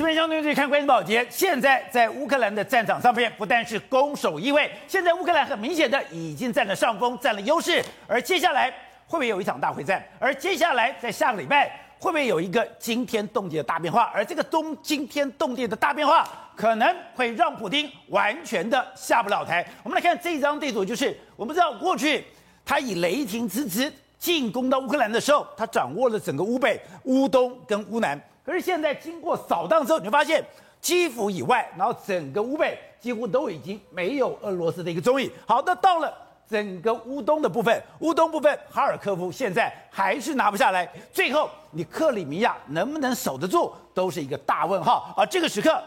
这边相对于看关心宝杰，现在在乌克兰的战场上面，不但是攻守易位，现在乌克兰很明显的已经占了上风，占了优势。而接下来会不会有一场大会战？而接下来在下个礼拜会不会有一个惊天动地的大变化？而这个东惊天动地的大变化，可能会让普丁完全的下不了台。我们来看这一张地图，就是我们知道过去他以雷霆之姿进攻到乌克兰的时候，他掌握了整个乌北、乌东跟乌南。可是现在经过扫荡之后，你会发现基辅以外，然后整个乌北几乎都已经没有俄罗斯的一个踪影。好，那到了整个乌东的部分，乌东部分哈尔科夫现在还是拿不下来。最后你克里米亚能不能守得住，都是一个大问号。而这个时刻，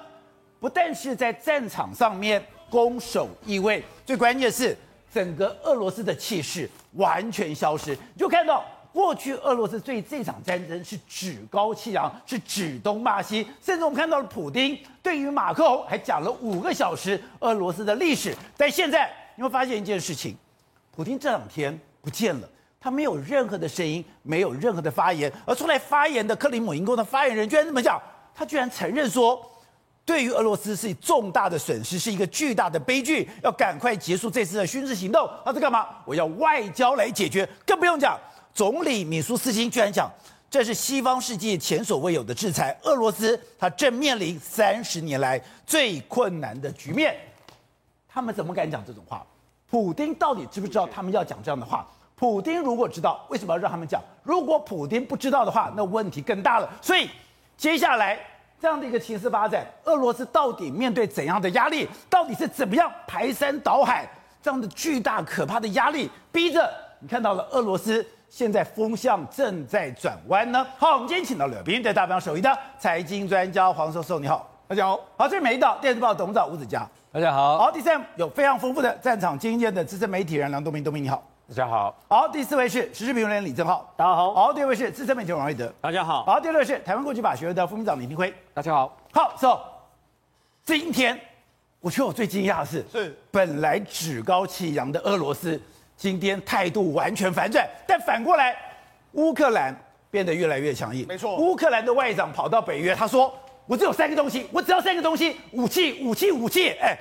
不但是在战场上面攻守易位，最关键的是整个俄罗斯的气势完全消失。你就看到。过去俄罗斯对这场战争是趾高气扬，是指东骂西，甚至我们看到了普丁对于马克龙还讲了五个小时俄罗斯的历史。但现在你会发现一件事情，普丁这两天不见了，他没有任何的声音，没有任何的发言。而出来发言的克里姆林宫的发言人居然这么讲，他居然承认说，对于俄罗斯是重大的损失，是一个巨大的悲剧，要赶快结束这次的军事行动。他在干嘛？我要外交来解决，更不用讲。总理米苏斯金居然讲，这是西方世界前所未有的制裁，俄罗斯他正面临三十年来最困难的局面。他们怎么敢讲这种话？普丁到底知不知道他们要讲这样的话？普丁如果知道，为什么要让他们讲？如果普丁不知道的话，那问题更大了。所以接下来这样的一个情势发展，俄罗斯到底面对怎样的压力？到底是怎么样排山倒海这样的巨大可怕的压力，逼着你看到了俄罗斯。现在风向正在转弯呢。好，我们今天请到了来宾，在大方首席的财经专家黄寿寿，你好，大家好。好，这是美丽岛电视报董事长吴子嘉，大家好。好，第三有非常丰富的战场经验的资深媒体人梁东明，东明你好，大家好。好，第四位是时事评论员李正浩，大家好。好，第二位是资深媒体人王瑞德，大家好。好，第六位是台湾国际法学会的副秘书长李明辉，大家好。好，so 今天我觉得我最惊讶的是，是本来趾高气扬的俄罗斯，今天态度完全反转，但反过来。乌克兰变得越来越强硬，没错。乌克兰的外长跑到北约，他说：“我只有三个东西，我只要三个东西，武器，武器，武器。”哎，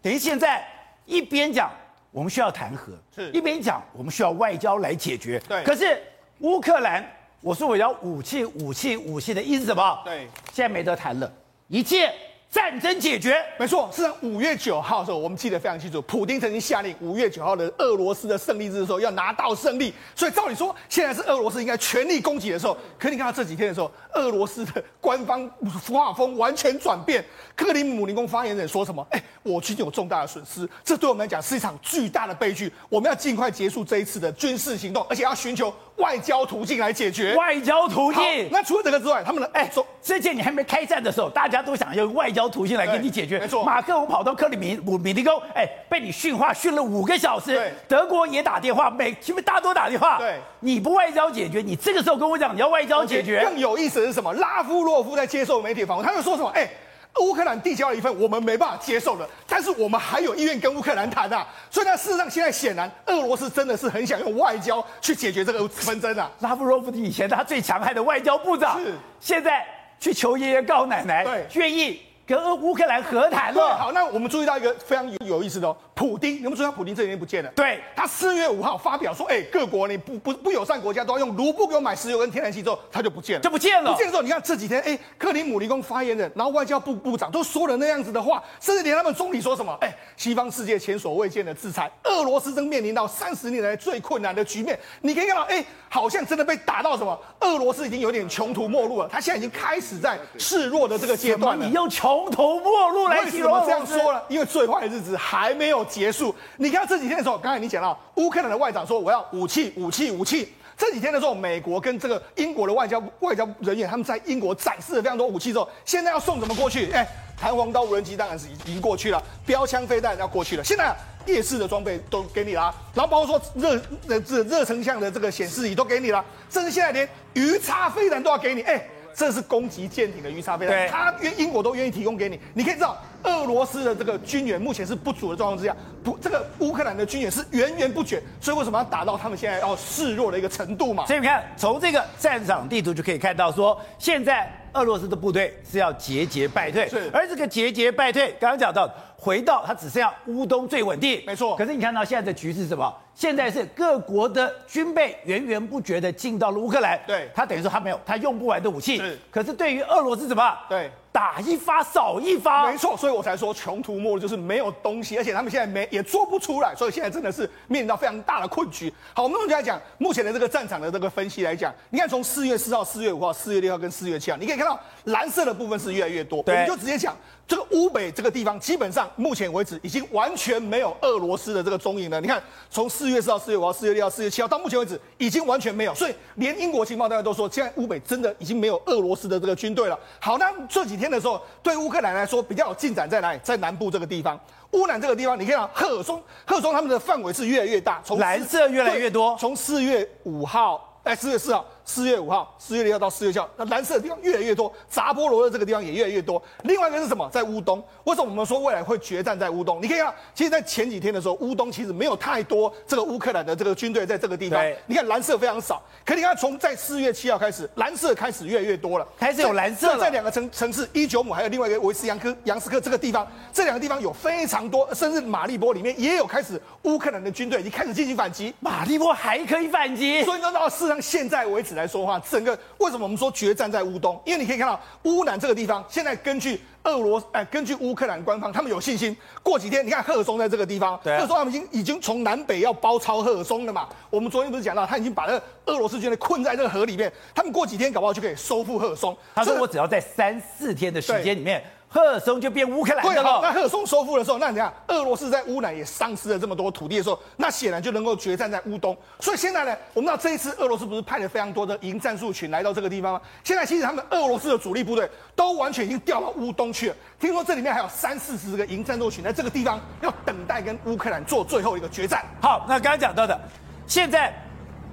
等于现在一边讲我们需要谈和，是一边讲我们需要外交来解决。对。可是乌克兰，我说我要武器，武器，武器的意思什么？对。现在没得谈了，一切。战争解决，没错，是在五月九号的时候，我们记得非常清楚，普丁曾经下令五月九号的俄罗斯的胜利日的时候要拿到胜利，所以照理说现在是俄罗斯应该全力攻击的时候，可你看到这几天的时候，俄罗斯的官方画风完全转变，克里姆林宫发言人说什么？哎，我军有重大的损失，这对我们来讲是一场巨大的悲剧，我们要尽快结束这一次的军事行动，而且要寻求。外交途径来解决，外交途径。那除了这个之外，他们的哎，说之前你还没开战的时候，大家都想用外交途径来给你解决。没错，马克龙跑到克里米米林宫，哎，被你训话训了五个小时。对，德国也打电话，美其实大多打电话。对，你不外交解决，你这个时候跟我讲你要外交解决。更有意思的是什么？拉夫洛夫在接受媒体访问，他又说什么？哎。乌克兰递交了一份我们没办法接受的，但是我们还有意愿跟乌克兰谈啊。所以呢，事实上现在显然俄罗斯真的是很想用外交去解决这个纷争啊。拉夫罗夫以前他最强悍的外交部长，是现在去求爷爷告奶奶，对，愿意跟乌克兰和谈了。好，那我们注意到一个非常有有意思的哦。普丁，你们注意到普丁这几天不见了？对，他四月五号发表说，哎、欸，各国你不不不友善国家都要用卢布给我买石油跟天然气之后，他就不见了，就不见了。不见了之后，你看这几天，哎、欸，克里姆林宫发言人，然后外交部部长都说了那样子的话，甚至连他们总理说什么，哎、欸，西方世界前所未见的制裁，俄罗斯正面临到三十年来最困难的局面。你可以看到，哎、欸，好像真的被打到什么，俄罗斯已经有点穷途末路了，他现在已经开始在示弱的这个阶段了。你用穷途末路来形容？为什么这样说了？因为最坏的日子还没有结束。你。看这几天的时候，刚才你讲到乌克兰的外长说我要武器，武器，武器。这几天的时候，美国跟这个英国的外交外交人员他们在英国展示了非常多武器之后，现在要送什么过去？哎，弹簧刀无人机当然是已经过去了，标枪飞弹要过去了。现在夜视的装备都给你了，然后包括说热热热成像的这个显示仪都给你了，甚至现在连鱼叉飞弹都要给你。哎。这是攻击舰艇的鱼叉飞弹，他愿英国都愿意提供给你。你可以知道，俄罗斯的这个军援目前是不足的状况之下，不，这个乌克兰的军援是源源不绝，所以为什么要打到他们现在要示弱的一个程度嘛？所以你看，从这个战场地图就可以看到说，说现在俄罗斯的部队是要节节败退，是而这个节节败退，刚刚讲到，回到它只剩下乌东最稳定，没错可是你看到现在的局势是什么？现在是各国的军备源源不绝的进到了乌克兰，对他等于说他没有他用不完的武器，是可是对于俄罗斯怎么？对。打一发少一发，没错，所以我才说穷途末路就是没有东西，而且他们现在没也做不出来，所以现在真的是面临到非常大的困局。好，我们就来讲目前的这个战场的这个分析来讲，你看从四月四号、四月五号、四月六号跟四月七号，你可以看到蓝色的部分是越来越多，我们就直接讲这个乌北这个地方，基本上目前为止已经完全没有俄罗斯的这个踪影了。你看，从四月四号、四月五号、四月六号、四月七号到目前为止，已经完全没有，所以连英国情报单位都说，现在乌北真的已经没有俄罗斯的这个军队了。好，那这几天的时候，对。乌克兰来说比较有进展在哪里？在南部这个地方，乌南这个地方，你看到赫尔松，赫尔松他们的范围是越来越大，从蓝色越来越多，从四月五号，哎，四月四号。四月五号、四月六号到四月七号，那蓝色的地方越来越多，扎波罗的这个地方也越来越多。另外一个是什么？在乌东。为什么我们说未来会决战在乌东？你可以看，其实，在前几天的时候，乌东其实没有太多这个乌克兰的这个军队在这个地方。你看蓝色非常少。可你看，从在四月七号开始，蓝色开始越来越多了，开始有蓝色了。在两个城城市伊久姆还有另外一个维斯扬科扬斯克这个地方，这两个地方有非常多，甚至马利波里面也有开始乌克兰的军队已经开始进行反击。马利波还可以反击，所以说到事实上现在为止来说的话，整个。为什么我们说决战在乌东？因为你可以看到乌南这个地方，现在根据俄罗哎，根据乌克兰官方，他们有信心，过几天你看赫尔松在这个地方，赫尔松他们已经已经从南北要包抄赫尔松了嘛。我们昨天不是讲到，他已经把那个俄罗斯军队困在这个河里面，他们过几天搞不好就可以收复赫尔松。他说我只要在三四天的时间里面。赫尔松就变乌克兰的了。对，好，那赫尔松收复的时候，那你看，俄罗斯在乌南也丧失了这么多土地的时候，那显然就能够决战在乌东。所以现在呢，我们知道这一次俄罗斯不是派了非常多的营战术群来到这个地方吗？现在其实他们俄罗斯的主力部队都完全已经调到乌东去了。听说这里面还有三四十个营战术群在这个地方要等待跟乌克兰做最后一个决战。好，那刚刚讲到的，现在。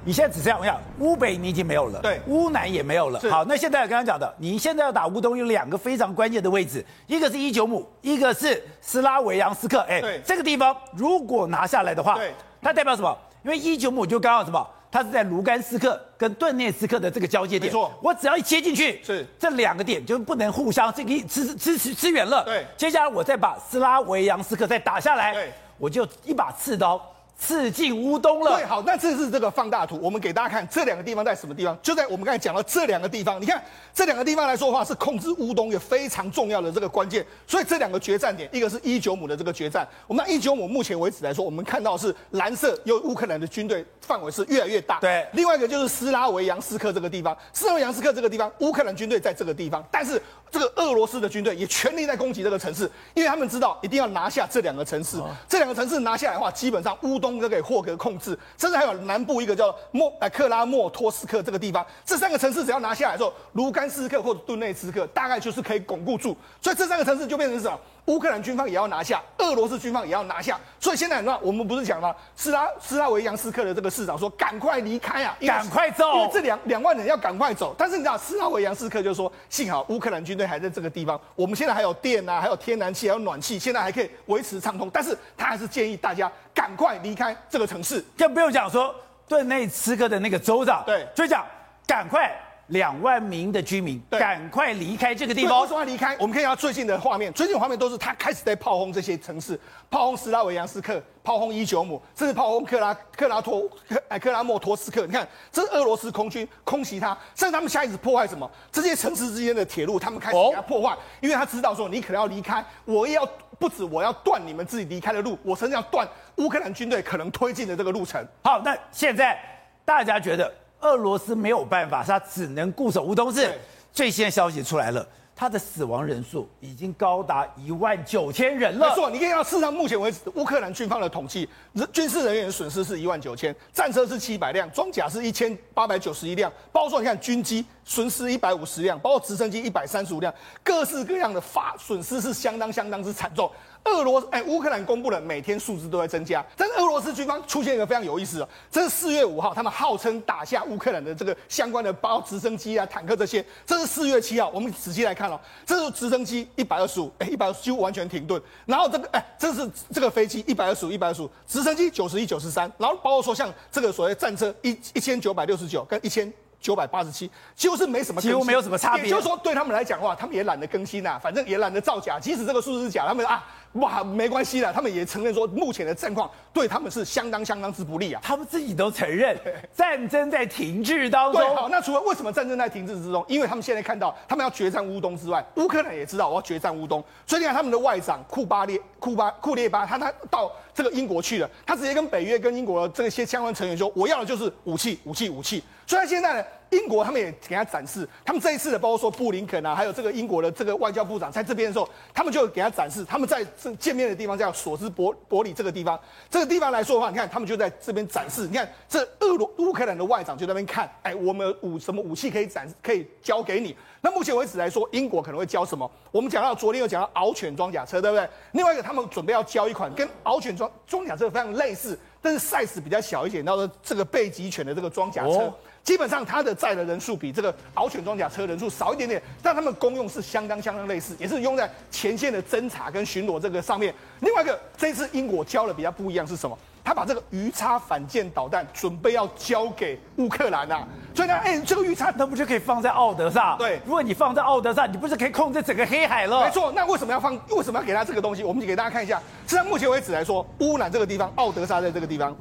你现在只剩下我想乌北你已经没有了，对，乌南也没有了。好，那现在刚刚讲的，你现在要打乌东有两个非常关键的位置，一个是伊久姆，一个是斯拉维扬斯克。哎，对，这个地方如果拿下来的话，对，它代表什么？因为伊久姆就刚好什么，它是在卢甘斯克跟顿涅茨克的这个交界点。没错，我只要一切进去，是这两个点就不能互相这个支支持支援了。对，接下来我再把斯拉维扬斯克再打下来，对，我就一把刺刀。刺进乌东了。对，好，那这是这个放大图，我们给大家看这两个地方在什么地方？就在我们刚才讲到这两个地方。你看这两个地方来说的话，是控制乌东一个非常重要的这个关键。所以这两个决战点，一个是伊久姆的这个决战。我们那伊久姆目前为止来说，我们看到是蓝色，由乌克兰的军队范围是越来越大。对，另外一个就是斯拉维扬斯克这个地方，斯拉维扬斯克这个地方，乌克兰军队在这个地方，但是这个俄罗斯的军队也全力在攻击这个城市，因为他们知道一定要拿下这两个城市。哦、这两个城市拿下来的话，基本上乌东都可以获得控。制，甚至还有南部一个叫莫呃克拉莫托斯克这个地方，这三个城市只要拿下来之后，卢甘斯克或者顿内斯克大概就是可以巩固住，所以这三个城市就变成什么？乌克兰军方也要拿下，俄罗斯军方也要拿下，所以现在那我们不是讲吗？斯拉斯拉维扬斯克的这个市长说：“赶快离开啊，赶快走，因为这两两万人要赶快走。”但是你知道，斯拉维扬斯克就说：“幸好乌克兰军队还在这个地方，我们现在还有电啊，还有天然气，还有暖气，现在还可以维持畅通。但是他还是建议大家赶快离开这个城市，更不用讲说顿内茨克的那个州长，对，就讲赶快。”两万名的居民赶快离开这个地方。为什么要离开？我们可以看到最近的画面，最近的画面都是他开始在炮轰这些城市，炮轰斯拉维扬斯克，炮轰伊久姆，甚至炮轰克拉克拉托克哎克拉莫托斯克。你看，这是俄罗斯空军空袭他，甚至他们现在一次破坏什么？这些城市之间的铁路，他们开始给他破坏，哦、因为他知道说你可能要离开，我也要不止我要断你们自己离开的路，我甚至要断乌克兰军队可能推进的这个路程。好，那现在大家觉得？俄罗斯没有办法，他只能固守乌东。是最新的消息出来了，他的死亡人数已经高达一万九千人了。没错，你可以看到，事实上目前为止，乌克兰军方的统计，军事人员损失是一万九千，战车是七百辆，装甲是一千八百九十一辆，包括说你看军机损失一百五十辆，包括直升机一百三十五辆，各式各样的发损失是相当相当之惨重。俄罗斯哎，乌克兰公布了每天数字都在增加，但是俄罗斯军方出现一个非常有意思的，这是四月五号，他们号称打下乌克兰的这个相关的包直升机啊、坦克这些，这是四月七号，我们仔细来看哦，这是直升机一百二十五，哎，一百二十几乎完全停顿，然后这个哎，这是这个飞机一百二十五、一百二十五，直升机九十一、九十三，然后包括说像这个所谓战车一一千九百六十九跟一千。九百八十七，几乎是没什么，几乎没有什么差别。也就是说，对他们来讲的话，他们也懒得更新啊，反正也懒得造假。即使这个数字是假，他们啊，哇，没关系啦。他们也承认说，目前的战况对他们是相当相当之不利啊。他们自己都承认，战争在停滞当中。对，好，那除了为什么战争在停滞之中？因为他们现在看到，他们要决战乌东之外，乌克兰也知道我要决战乌东，所以你看他们的外长库巴列库巴库列巴，他他到这个英国去了，他直接跟北约跟英国的这些相关成员说，我要的就是武器，武器，武器。所以现在呢，英国他们也给他展示，他们这一次的包括说布林肯啊，还有这个英国的这个外交部长在这边的时候，他们就给他展示，他们在这见面的地方叫索斯伯伯里这个地方，这个地方来说的话，你看他们就在这边展示，你看这俄罗乌克兰的外长就在那边看，哎，我们武什么武器可以展，可以交给你。那目前为止来说，英国可能会交什么？我们讲到昨天有讲到獒犬装甲车，对不对？另外一个他们准备要交一款跟獒犬装装甲车非常类似，但是 size 比较小一点，叫做这个贝吉犬的这个装甲车。基本上它的载的人数比这个獒犬装甲车人数少一点点，但它们功用是相当相当类似，也是用在前线的侦察跟巡逻这个上面。另外一个，这次英国交的比较不一样是什么？他把这个鱼叉反舰导弹准备要交给乌克兰啊，所以呢，哎，这个鱼叉那不就可以放在奥德萨？对，如果你放在奥德萨，你不是可以控制整个黑海了？没错，那为什么要放？为什么要给他这个东西？我们就给大家看一下。实际上，目前为止来说，乌兰这个地方，奥德萨在这个地方。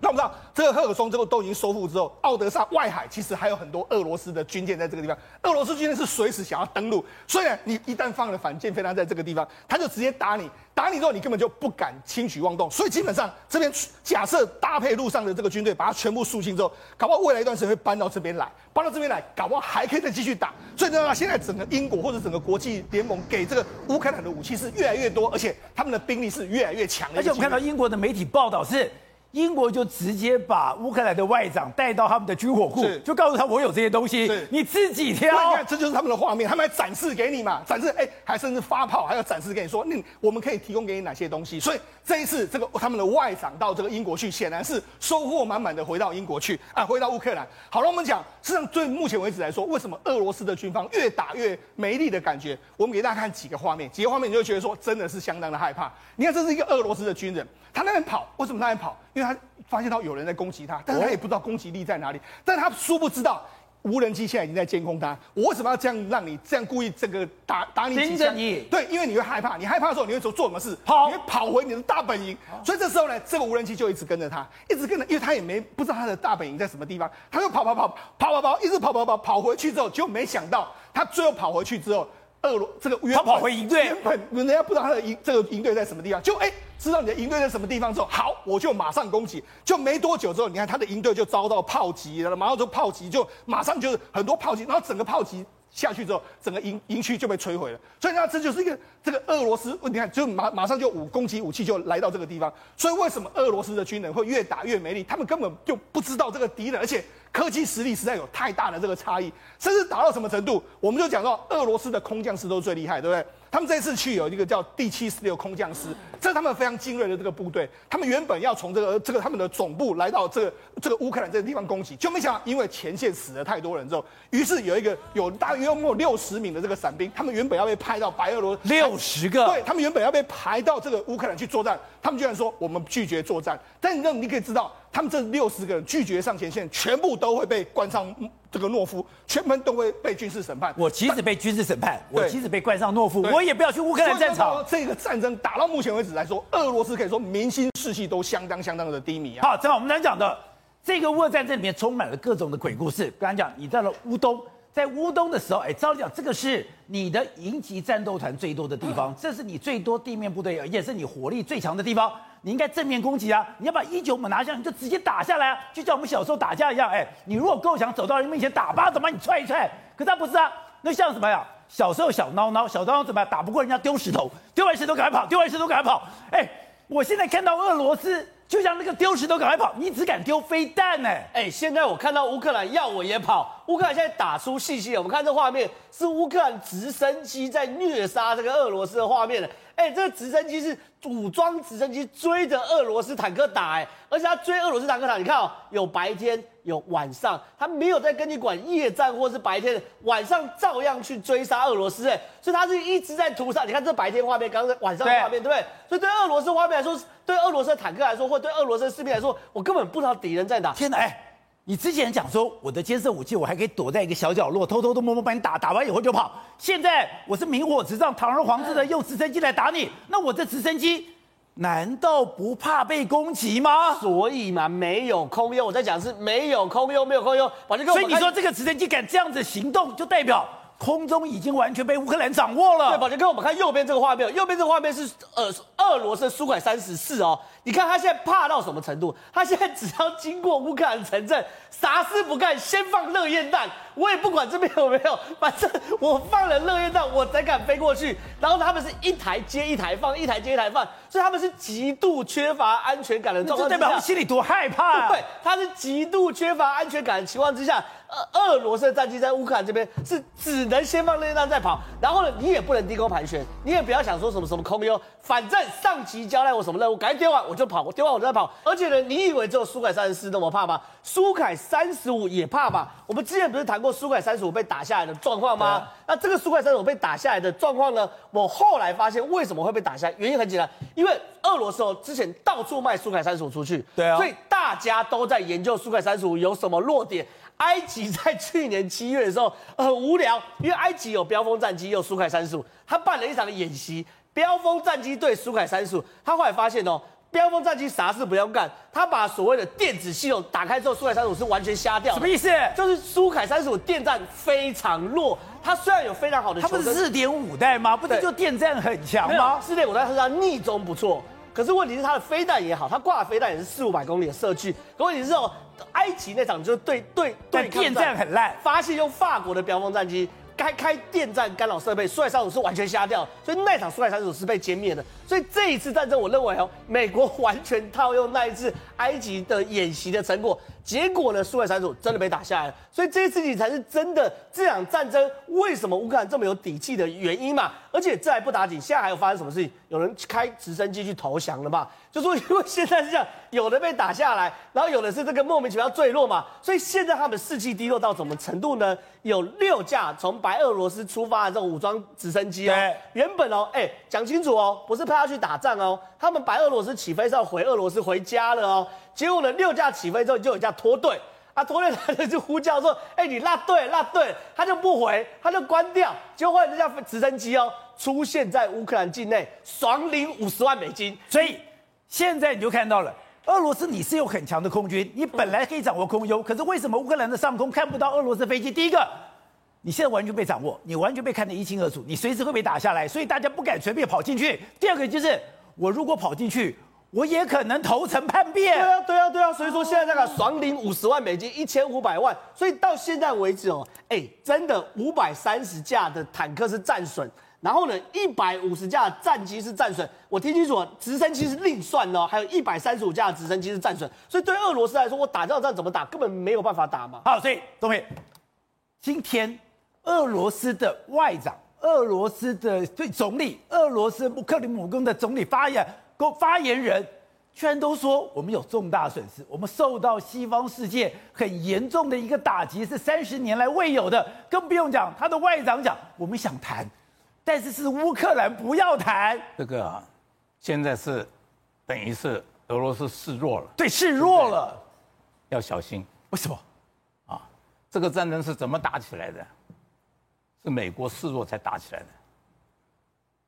那我们知道，这个赫尔松之后都已经收复之后，奥德萨外海其实还有很多俄罗斯的军舰在这个地方。俄罗斯军舰是随时想要登陆，所以呢，你一旦放了反舰飞弹在这个地方，他就直接打你，打你之后你根本就不敢轻举妄动。所以基本上这边假设搭配路上的这个军队，把它全部肃清之后，搞不好未来一段时间会搬到这边来，搬到这边来，搞不好还可以再继续打。所以呢，现在整个英国或者整个国际联盟给这个乌克兰的武器是越来越多，而且他们的兵力是越来越强。而且我们看到英国的媒体报道是。英国就直接把乌克兰的外长带到他们的军火库，就告诉他我有这些东西，你自己挑。你看，这就是他们的画面，他们还展示给你嘛，展示哎，还甚至发炮，还要展示给你说，那我们可以提供给你哪些东西。所以这一次，这个他们的外长到这个英国去，显然是收获满满的回到英国去啊，回到乌克兰。好了，我们讲，实际上对目前为止来说，为什么俄罗斯的军方越打越没力的感觉？我们给大家看几个画面，几个画面你就觉得说，真的是相当的害怕。你看，这是一个俄罗斯的军人。他那边跑，为什么他那边跑？因为他发现到有人在攻击他，但是他也不知道攻击力在哪里。但他殊不知道，无人机现在已经在监控他。我为什么要这样让你这样故意这个打打你几下？你对，因为你会害怕，你害怕的时候你会做做什么事？跑，你会跑回你的大本营。所以这时候呢，这个无人机就一直跟着他，一直跟着，因为他也没不知道他的大本营在什么地方，他就跑跑跑跑跑跑，一直跑跑跑跑回去之后，就没想到他最后跑回去之后，俄罗这个他跑回营队，原本人家不知道他的营这个营队在什么地方，就哎。知道你的营队在什么地方之后，好，我就马上攻击。就没多久之后，你看他的营队就遭到炮击了，马上就炮击，就马上就是很多炮击，然后整个炮击下去之后，整个营营区就被摧毁了。所以呢，这就是一个这个俄罗斯，你看就马马上就武攻击武器就来到这个地方。所以为什么俄罗斯的军人会越打越没力？他们根本就不知道这个敌人，而且科技实力实在有太大的这个差异，甚至打到什么程度？我们就讲到俄罗斯的空降师都最厉害，对不对？他们这次去有一个叫第七十六空降师，这是他们非常精锐的这个部队。他们原本要从这个这个他们的总部来到这个这个乌克兰这个地方攻击，就没想到因为前线死了太多人之后，于是有一个有大约有六十名的这个伞兵，他们原本要被派到白俄罗斯六十个，对，他们原本要被排到这个乌克兰去作战，他们居然说我们拒绝作战。但你你可以知道，他们这六十个人拒绝上前线，全部都会被关上。这个懦夫全部都会被军事审判。我即使被军事审判，我即使被关上懦夫，我也不要去乌克兰战场。这个战争打到目前为止来说，俄罗斯可以说民心士气都相当相当的低迷啊。好，正好我们来讲的这个乌俄战争里面充满了各种的鬼故事。刚刚讲，你到了乌东。在乌东的时候，哎，照理讲，这个是你的营级战斗团最多的地方，这是你最多地面部队，也是你火力最强的地方，你应该正面攻击啊！你要把一九五拿下，你就直接打下来啊！就像我们小时候打架一样，哎，你如果够强，走到人面前打巴掌把你踹一踹。可他不是啊，那像什么呀？小时候小孬孬，小孬孬怎么样？打不过人家丢石头，丢完石头赶快跑，丢完石头赶快跑。哎，我现在看到俄罗斯。就像那个丢石头赶快跑，你只敢丢飞弹呢？哎，现在我看到乌克兰要我也跑，乌克兰现在打出信息了。我们看这画面，是乌克兰直升机在虐杀这个俄罗斯的画面。哎，这个直升机是武装直升机追着俄罗斯坦克打，哎，而且他追俄罗斯坦克打，你看哦，有白天有晚上，他没有在跟你管夜战或是白天，晚上照样去追杀俄罗斯，哎，所以他是一直在屠杀。你看这白天画面，刚刚晚上画面，对，不对？所以对俄罗斯画面来说，对俄罗斯的坦克来说，或对俄罗斯的士兵来说，我根本不知道敌人在哪。天哪，哎，你之前讲说我的监视武器，我还可以躲在一个小角落，偷偷的摸摸把你打，打完以后就跑。现在我是明火执仗，堂而皇之的用直升机来打你，那我这直升机难道不怕被攻击吗？所以嘛，没有空优。我在讲是没有空优，没有空优。所以你说这个直升机敢这样子行动，就代表空中已经完全被乌克兰掌握了。对，宝杰哥，我们看右边这个画面，右边这个画面是呃俄罗斯的苏恺三十四哦。你看他现在怕到什么程度？他现在只要经过乌克兰城镇，啥事不干，先放热焰弹，我也不管这边有没有，反正我放了热焰弹，我才敢飞过去。然后他们是一台接一台放，一台接一台放，所以他们是极度缺乏安全感的状况。这代表他们心里多害怕！对，他是极度缺乏安全感的情况之下，俄俄罗斯的战机在乌克兰这边是只能先放热焰弹再跑。然后呢，你也不能低空盘旋，你也不要想说什么什么空优，反正上级交代我什么任务，赶紧丢完我。就跑，我丢完我就在跑。而且呢，你以为只有苏凯三十四那么怕吗？苏凯三十五也怕吧？我们之前不是谈过苏凯三十五被打下来的状况吗？啊、那这个苏凯三十五被打下来的状况呢？我后来发现为什么会被打下来？原因很简单，因为俄罗斯哦之前到处卖苏凯三十五出去，对啊，所以大家都在研究苏凯三十五有什么弱点。埃及在去年七月的时候很无聊，因为埃及有标风战机，有苏凯三十五，他办了一场的演习，标风战机对苏凯三十五，他后来发现哦。飙风战机啥事不用干，他把所谓的电子系统打开之后，苏凯三十五是完全瞎掉。什么意思？就是苏凯三十五电战非常弱，它虽然有非常好的，它不是四点五代吗？不是就电战很强吗？四点五代是它逆中不错，可是问题是它的飞弹也好，它挂的飞弹也是四五百公里的射距。可问题是哦，埃及那场就是对对对电站很烂，发现用法国的标风战机。开开电站干扰设备，苏凯三十五是完全瞎掉，所以那场苏海三组是被歼灭的。所以这一次战争，我认为哦，美国完全套用那一次埃及的演习的成果，结果呢，苏海三组真的被打下来了。所以这一次你才是真的这场战争为什么乌克兰这么有底气的原因嘛？而且这还不打紧，现在还有发生什么事情？有人开直升机去投降了嘛？就说因为现在是这样，有的被打下来，然后有的是这个莫名其妙坠落嘛。所以现在他们士气低落到什么程度呢？有六架从白俄罗斯出发的这种武装直升机哦，原本哦，哎，讲清楚哦，不是派他去打仗哦，他们白俄罗斯起飞是要回俄罗斯回家了哦。结果呢，六架起飞之后就有一架脱队，啊，脱队他就呼叫说，哎，你落队落队，他就不回，他就关掉。结果后来这架直升机哦，出现在乌克兰境内，爽领五十万美金。所以现在你就看到了。俄罗斯你是有很强的空军，你本来可以掌握空优，可是为什么乌克兰的上空看不到俄罗斯飞机？第一个，你现在完全被掌握，你完全被看得一清二楚，你随时会被打下来，所以大家不敢随便跑进去。第二个就是，我如果跑进去，我也可能投诚叛变。对啊，对啊，对啊，所以说现在那个爽领五十万美金，一千五百万，所以到现在为止哦，哎，真的五百三十架的坦克是战损。然后呢，一百五十架战机是战损，我听清楚，直升机是另算的，还有一百三十五架直升机是战损，所以对俄罗斯来说，我打这场仗怎么打，根本没有办法打嘛。好，所以东培，今天俄罗斯的外长、俄罗斯的对总理、俄罗斯克里姆林宫的总理发言，发言人居然都说我们有重大损失，我们受到西方世界很严重的一个打击，是三十年来未有的，更不用讲他的外长讲，我们想谈。但是是乌克兰不要谈这个啊，现在是等于是俄罗斯示弱了，对，示弱了，要小心。为什么？啊，这个战争是怎么打起来的？是美国示弱才打起来的。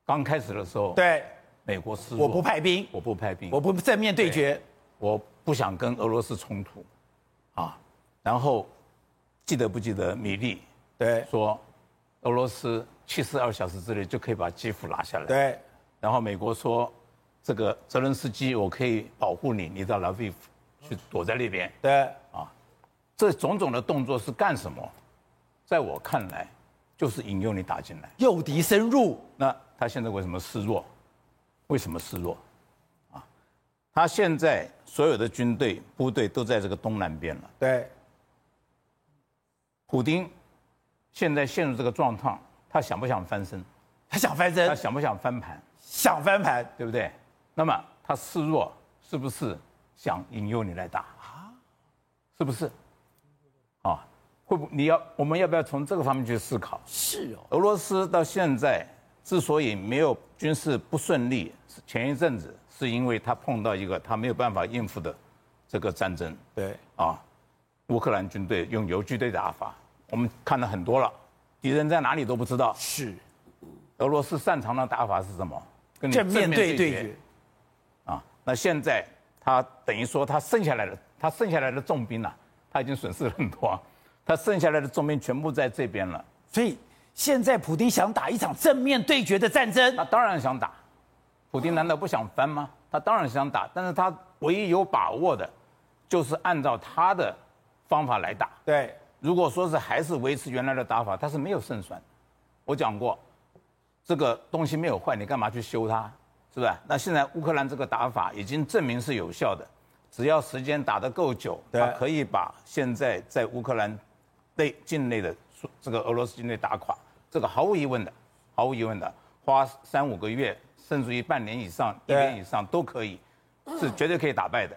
刚开始的时候，对，美国示弱，我不派兵，我不派兵，我不正面对决，我不想跟俄罗斯冲突，啊，然后记得不记得米利对说俄罗斯。七十二小时之内就可以把基辅拿下来。对，然后美国说，这个泽伦斯基，我可以保护你，你到拉维夫去躲在那边。对，啊，这种种的动作是干什么？在我看来，就是引诱你打进来，诱敌深入。那他现在为什么示弱？为什么示弱？啊，他现在所有的军队部队都在这个东南边了。对，普丁现在陷入这个状况。他想不想翻身？他想翻身。他想不想翻盘？想翻盘，对不对？那么他示弱，是不是想引诱你来打啊？是不是？啊，会不？你要我们要不要从这个方面去思考？是哦。俄罗斯到现在之所以没有军事不顺利，前一阵子是因为他碰到一个他没有办法应付的这个战争。对。啊，乌克兰军队用游击队打法，我们看了很多了，敌人在哪里都不知道。是，俄罗斯擅长的打法是什么？跟你正面对对决。啊，那现在他等于说他剩下来的，他剩下来的重兵啊，他已经损失了很多啊，他剩下来的重兵全部在这边了。所以现在普京想打一场正面对决的战争，他当然想打。普京难道不想翻吗？他当然想打，但是他唯一有把握的，就是按照他的方法来打。对，如果说是还是维持原来的打法，他是没有胜算。我讲过，这个东西没有坏，你干嘛去修它？是不是？那现在乌克兰这个打法已经证明是有效的，只要时间打得够久，他可以把现在在乌克兰内境内的这个俄罗斯境内打垮。这个毫无疑问的，毫无疑问的，花三五个月。甚至于半年以上、一年以上都可以，是绝对可以打败的。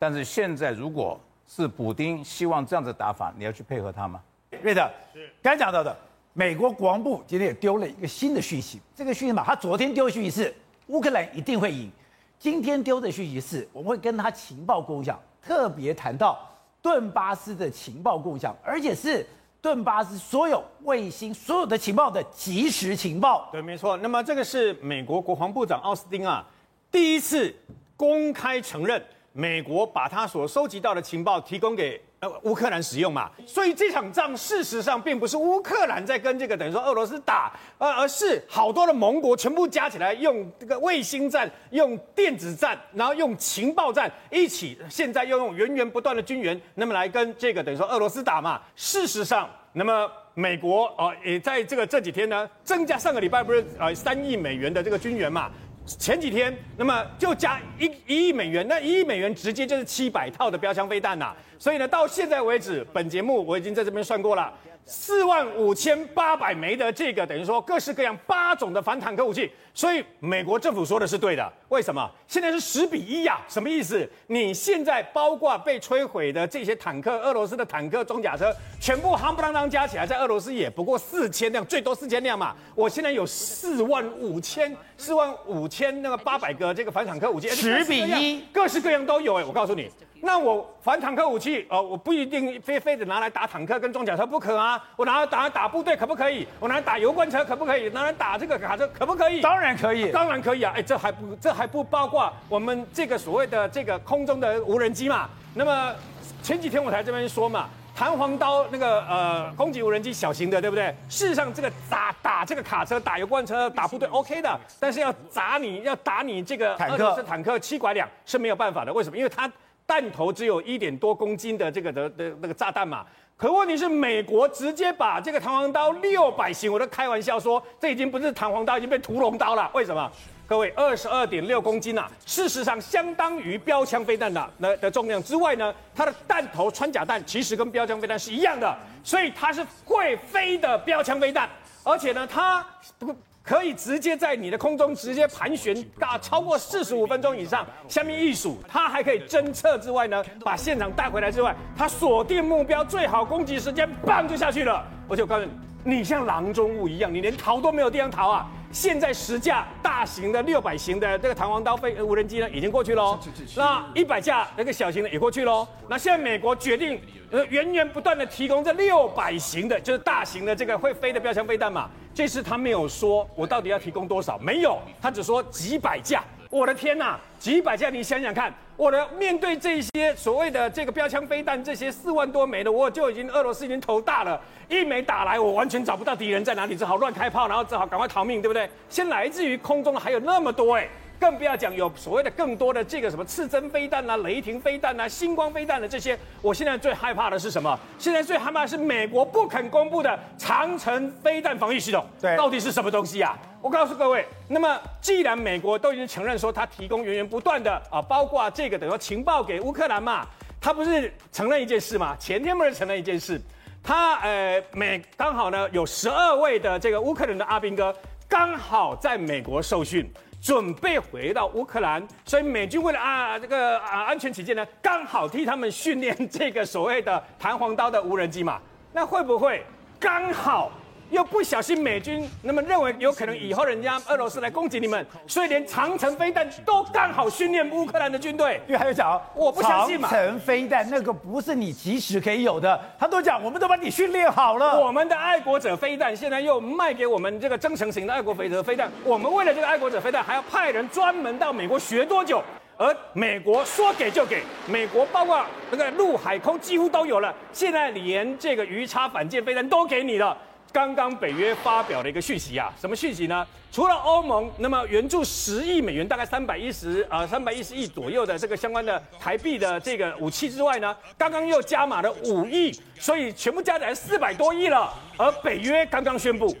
但是现在，如果是补丁希望这样子打法，你要去配合他吗？瑞德，是刚讲到的，美国国防部今天也丢了一个新的讯息。这个讯息嘛，他昨天丢的讯息是乌克兰一定会赢，今天丢的讯息是我们会跟他情报共享，特别谈到顿巴斯的情报共享，而且是。顿巴斯所有卫星所有的情报的即时情报，对，没错。那么这个是美国国防部长奥斯汀啊，第一次公开承认，美国把他所收集到的情报提供给。乌克兰使用嘛，所以这场仗事实上并不是乌克兰在跟这个等于说俄罗斯打，而而是好多的盟国全部加起来用这个卫星战、用电子战，然后用情报战一起，现在又用源源不断的军援，那么来跟这个等于说俄罗斯打嘛。事实上，那么美国啊也在这个这几天呢，增加上个礼拜不是呃三亿美元的这个军援嘛。前几天，那么就加一一亿美元，那一亿美元直接就是七百套的标枪飞弹呐。所以呢，到现在为止，本节目我已经在这边算过了。四万五千八百枚的这个等于说各式各样八种的反坦克武器，所以美国政府说的是对的。为什么？现在是十比一呀？什么意思？你现在包括被摧毁的这些坦克，俄罗斯的坦克、装甲车，全部夯不啷当加起来，在俄罗斯也不过四千辆，最多四千辆嘛。我现在有四万五千、四万五千那个八百个这个反坦克武器，十比一，各式各样都有哎。我告诉你。那我反坦克武器，呃，我不一定非非得拿来打坦克跟装甲车不可啊，我拿来打打部队可不可以？我拿来打油罐车可不可以？拿来打这个卡车可不可以？当然可以，当然可以啊！哎，这还不这还不包括我们这个所谓的这个空中的无人机嘛？那么前几天我才这边说嘛，弹簧刀那个呃攻击无人机小型的，对不对？事实上这个打打这个卡车、打油罐车、打部队 OK 的，但是要砸你要打你这个坦克、坦克七拐两是没有办法的。为什么？因为它。弹头只有一点多公斤的这个的的那个炸弹嘛，可问题是美国直接把这个弹簧刀六百型，我都开玩笑说，这已经不是弹簧刀，已经被屠龙刀了。为什么？各位，二十二点六公斤呐，事实上相当于标枪飞弹的那的重量之外呢，它的弹头穿甲弹其实跟标枪飞弹是一样的，所以它是会飞的标枪飞弹，而且呢，它不。可以直接在你的空中直接盘旋，大超过四十五分钟以上。下面一数，它还可以侦测之外呢，把现场带回来之外，它锁定目标，最好攻击时间，棒就下去了。而且我告诉你，你像囊中物一样，你连逃都没有地方逃啊！现在十架大型的六百型的这个弹簧刀飞无人机呢，已经过去喽。那一百架那个小型的也过去喽。那现在美国决定呃源源不断的提供这六百型的，就是大型的这个会飞的标枪飞弹嘛。这次他没有说我到底要提供多少，没有，他只说几百架。我的天呐，几百架！你想想看，我的面对这些所谓的这个标枪飞弹，这些四万多枚的，我就已经俄罗斯已经头大了。一枚打来，我完全找不到敌人在哪里，只好乱开炮，然后只好赶快逃命，对不对？先来自于空中的还有那么多哎。更不要讲有所谓的更多的这个什么刺针飞弹啊、雷霆飞弹啊、星光飞弹的这些。我现在最害怕的是什么？现在最害怕的是美国不肯公布的长城飞弹防御系统，对，到底是什么东西啊？我告诉各位，那么既然美国都已经承认说他提供源源不断的啊，包括这个等于说情报给乌克兰嘛，他不是承认一件事吗？前天不是承认一件事，他呃美刚好呢有十二位的这个乌克兰的阿兵哥刚好在美国受训。准备回到乌克兰，所以美军为了啊这个啊安全起见呢，刚好替他们训练这个所谓的弹簧刀的无人机嘛。那会不会刚好又不小心美军那么认为有可能以后人家俄罗斯来攻击你们，所以连长城飞弹都刚好训练乌克兰的军队。因为还有讲，我不相信嘛长城飞弹那个不是你即时可以有的，他都讲我们都把你训练好了。我们的爱国者飞弹现在又卖给我们这个增程型的爱国飞者飞弹，我们为了这个爱国者飞弹还要派人专门到美国学多久？而美国说给就给，美国包括那个陆海空几乎都有了，现在连这个鱼叉反舰飞弹都给你了。刚刚北约发表了一个讯息啊，什么讯息呢？除了欧盟那么援助十亿美元，大概三百一十呃三百一十亿左右的这个相关的台币的这个武器之外呢，刚刚又加码了五亿，所以全部加起来四百多亿了。而北约刚刚宣布。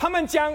他们将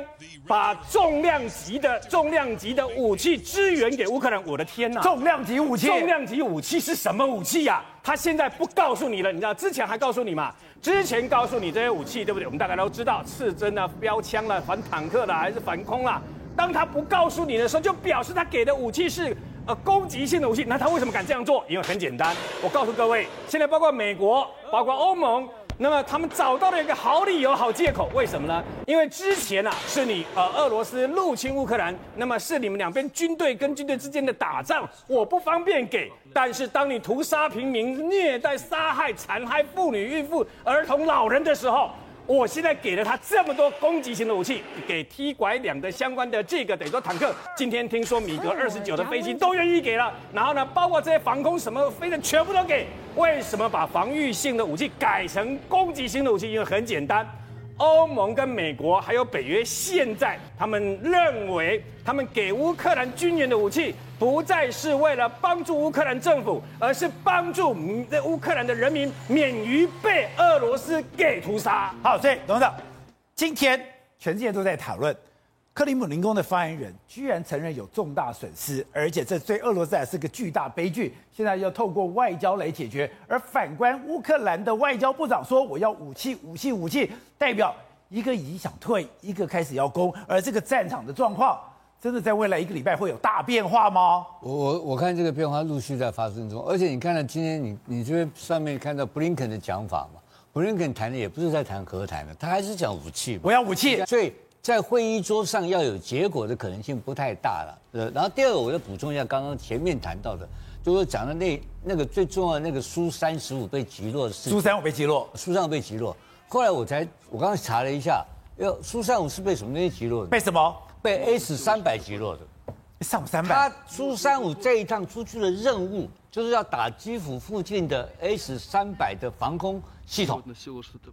把重量级的重量级的武器支援给乌克兰。我的天呐！重量级武器，重量级武器是什么武器呀、啊？他现在不告诉你了，你知道？之前还告诉你嘛？之前告诉你这些武器，对不对？我们大家都知道，刺针啊、标枪啦、反坦克的还是反空啦。当他不告诉你的时候，就表示他给的武器是呃攻击性的武器。那他为什么敢这样做？因为很简单，我告诉各位，现在包括美国，包括欧盟。那么他们找到了一个好理由、好借口，为什么呢？因为之前啊，是你呃俄罗斯入侵乌克兰，那么是你们两边军队跟军队之间的打仗，我不方便给。但是当你屠杀平民、虐待、杀害、残害妇女、孕妇、儿童、老人的时候。我现在给了他这么多攻击型的武器，给 T 拐两的相关的这个等于说坦克，今天听说米格二十九的飞机都愿意给了，然后呢，包括这些防空什么飞的全部都给。为什么把防御性的武器改成攻击型的武器？因为很简单。欧盟跟美国还有北约，现在他们认为，他们给乌克兰军援的武器，不再是为了帮助乌克兰政府，而是帮助乌克兰的人民免于被俄罗斯给屠杀。好，所以董事长，今天全世界都在讨论。克里姆林宫的发言人居然承认有重大损失，而且这对俄罗斯还是个巨大悲剧。现在要透过外交来解决。而反观乌克兰的外交部长说：“我要武器，武器，武器。”代表一个已经想退，一个开始要攻。而这个战场的状况，真的在未来一个礼拜会有大变化吗？我我我看这个变化陆续在发生中。而且你看到今天你你这边上面看到布林肯的讲法嘛？布林肯谈的也不是在谈和谈的，他还是讲武器。我要武器，所以。在会议桌上要有结果的可能性不太大了，呃，然后第二个我要补充一下，刚刚前面谈到的，就是讲的那那个最重要的那个苏三十五被击落的事情。苏三五被击落，苏三五被击落。后来我才我刚刚查了一下，要，苏三五是被什么东西击落的？被什么？被 S 三百击落的。上三百。他苏三五这一趟出去的任务就是要打基辅附近的 S 三百的防空。系统，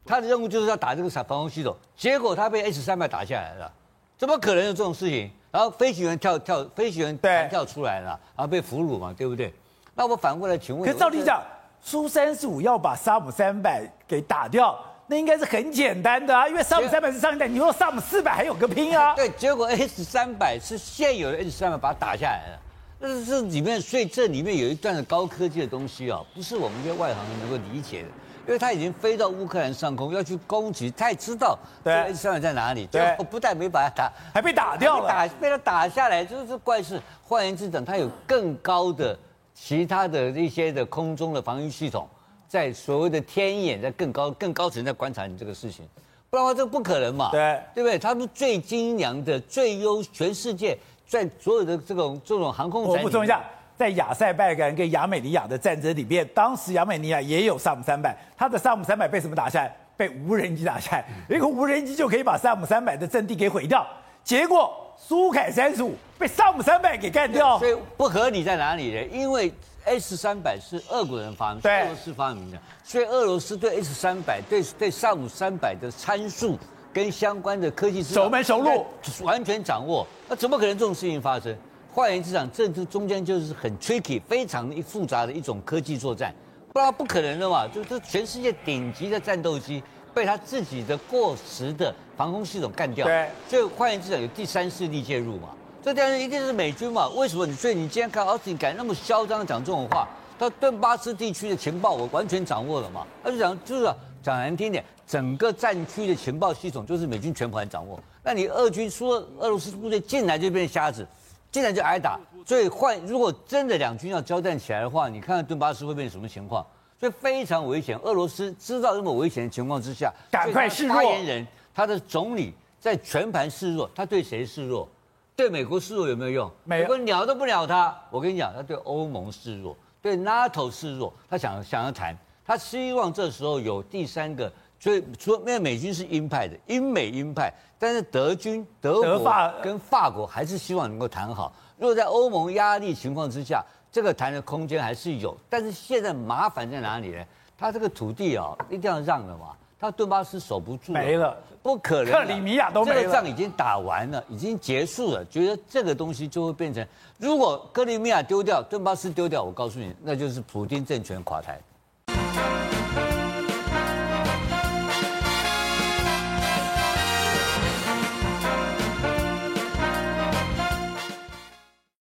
他的任务就是要打这个防空系统，结果他被 S 三百打下来了，怎么可能有这种事情？然后飞行员跳跳，飞行员弹跳出来了，然后被俘虏嘛，对不对？那我反过来请问，可是照理讲，苏三十五要把萨姆三百给打掉，那应该是很简单的啊，因为萨姆三百是上一代，你说萨姆四百还有个拼啊？对，结果 S 三百是现有的 S 三百把它打下来了，但是这里面，所以这里面有一段的高科技的东西啊，不是我们这些外行人能够理解的。因为它已经飞到乌克兰上空要去攻击，他也知道对 S 三百在哪里，对，不但没把它打，还被打掉了，打被他打下来，就是怪事。换言之，等它有更高的其他的一些的空中的防御系统，在所谓的天眼，在更高更高层在观察你这个事情，不然的话这不可能嘛，对，对不对？他们最精良的、最优，全世界在所有的这种这种航空，我补充一下。在亚塞拜然跟亚美尼亚的战争里面，当时亚美尼亚也有萨姆三百，他的萨姆三百被什么打下来？被无人机打下来，一个无人机就可以把萨姆三百的阵地给毁掉。结果苏凯三十五被萨姆三百给干掉，所以不合理在哪里呢？因为 S 三百是俄国人发明，俄罗斯发明的，所以俄罗斯对 S 三百对对萨姆三百的参数跟相关的科技熟门熟路，完全掌握。那怎么可能这种事情发生？换言之，讲这这中间就是很 tricky、非常复杂的一种科技作战，不然不可能的嘛。就这全世界顶级的战斗机被他自己的过时的防空系统干掉，对。所以换言之，讲有第三势力介入嘛。这当然一定是美军嘛。为什么你？所以你今天看奥斯汀敢那么嚣张讲这种话？他顿巴斯地区的情报我完全掌握了嘛。他就讲就是讲难听点，整个战区的情报系统就是美军全盘掌握。那你俄军说俄罗斯部队进来就变瞎子。进来就挨打，所以换如果真的两军要交战起来的话，你看看顿巴斯会变成什么情况？所以非常危险。俄罗斯知道这么危险的情况之下，赶快示弱。发言人他的总理在全盘示弱，他对谁示弱？对美国示弱有没有用？没有，美国鸟都不鸟他。我跟你讲，他对欧盟示弱，对 NATO 示弱，他想想要谈，他希望这时候有第三个。所以说，那美军是鹰派的，英美鹰派，但是德军、德国跟法国还是希望能够谈好。如果在欧盟压力情况之下，这个谈的空间还是有。但是现在麻烦在哪里呢？他这个土地啊，一定要让了嘛。他顿巴斯守不住，没了，不可能。克里米亚都没了，这个仗已经打完了，已经结束了。觉得这个东西就会变成，如果克里米亚丢掉，顿巴斯丢掉，我告诉你，那就是普京政权垮台。